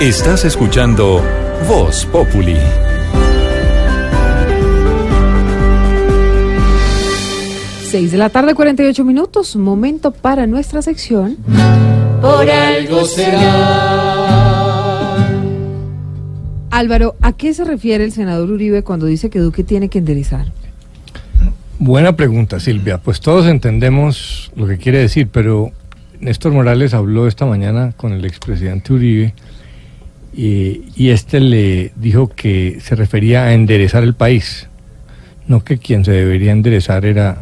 Estás escuchando Voz Populi. Seis de la tarde, 48 minutos. Momento para nuestra sección. Por algo será. Álvaro, ¿a qué se refiere el senador Uribe cuando dice que Duque tiene que enderezar? Buena pregunta, Silvia. Pues todos entendemos lo que quiere decir, pero Néstor Morales habló esta mañana con el expresidente Uribe y, y este le dijo que se refería a enderezar el país, no que quien se debería enderezar era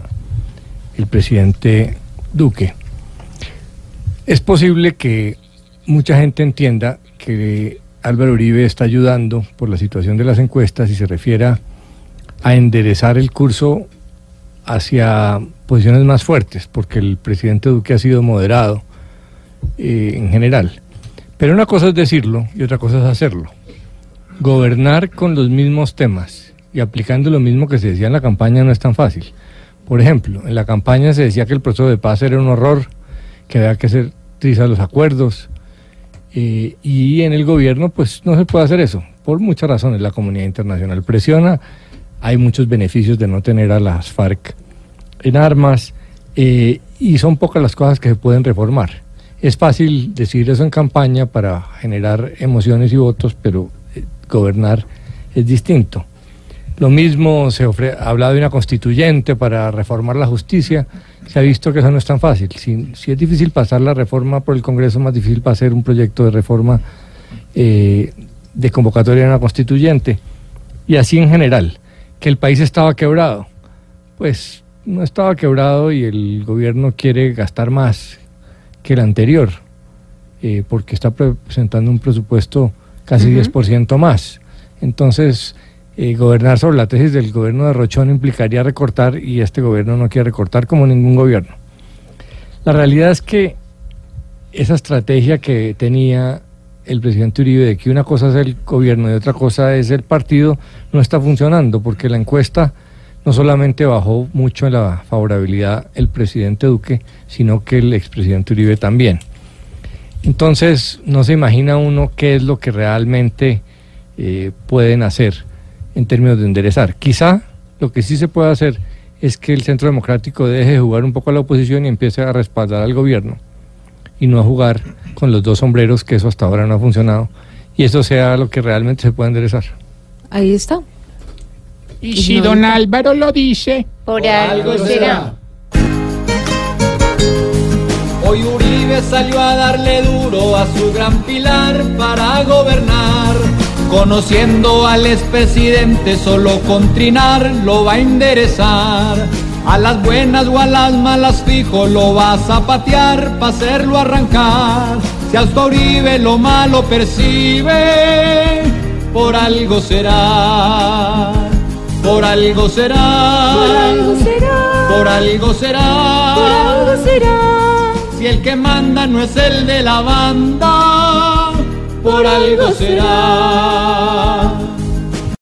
el presidente Duque. Es posible que mucha gente entienda que Álvaro Uribe está ayudando por la situación de las encuestas y se refiera a enderezar el curso hacia posiciones más fuertes, porque el presidente Duque ha sido moderado eh, en general. Pero una cosa es decirlo y otra cosa es hacerlo. Gobernar con los mismos temas y aplicando lo mismo que se decía en la campaña no es tan fácil. Por ejemplo, en la campaña se decía que el proceso de paz era un horror, que había que hacer trizas los acuerdos, eh, y en el gobierno pues no se puede hacer eso, por muchas razones. La comunidad internacional presiona, hay muchos beneficios de no tener a las FARC en armas, eh, y son pocas las cosas que se pueden reformar. Es fácil decir eso en campaña para generar emociones y votos, pero eh, gobernar es distinto. Lo mismo se ofre, ha hablado de una constituyente para reformar la justicia. Se ha visto que eso no es tan fácil. Si, es difícil pasar la reforma por el Congreso, es más difícil hacer un proyecto de reforma eh, de convocatoria de una constituyente. Y así en general, que el país estaba quebrado. Pues no estaba quebrado y el gobierno quiere gastar más que el anterior, eh, porque está presentando un presupuesto casi Ujú. 10% más. Entonces, eh, gobernar sobre la tesis del gobierno de Rochón implicaría recortar y este gobierno no quiere recortar como ningún gobierno. La realidad es que esa estrategia que tenía el presidente Uribe de que una cosa es el gobierno y otra cosa es el partido no está funcionando porque la encuesta no solamente bajó mucho la favorabilidad el presidente Duque, sino que el expresidente Uribe también. Entonces no se imagina uno qué es lo que realmente eh, pueden hacer en términos de enderezar. Quizá lo que sí se puede hacer es que el Centro Democrático deje de jugar un poco a la oposición y empiece a respaldar al gobierno y no a jugar con los dos sombreros, que eso hasta ahora no ha funcionado, y eso sea lo que realmente se puede enderezar. Ahí está. Y si don Álvaro lo dice, por algo será. Hoy Uribe salió a darle duro a su gran pilar para gobernar. Conociendo al expresidente, solo con trinar lo va a enderezar. A las buenas o a las malas fijo lo vas a patear para hacerlo arrancar. Si hasta Uribe lo malo percibe, por algo será. Por algo será. Por algo será. Por algo será. Por algo será. Si el que manda no es el de la banda, por algo será.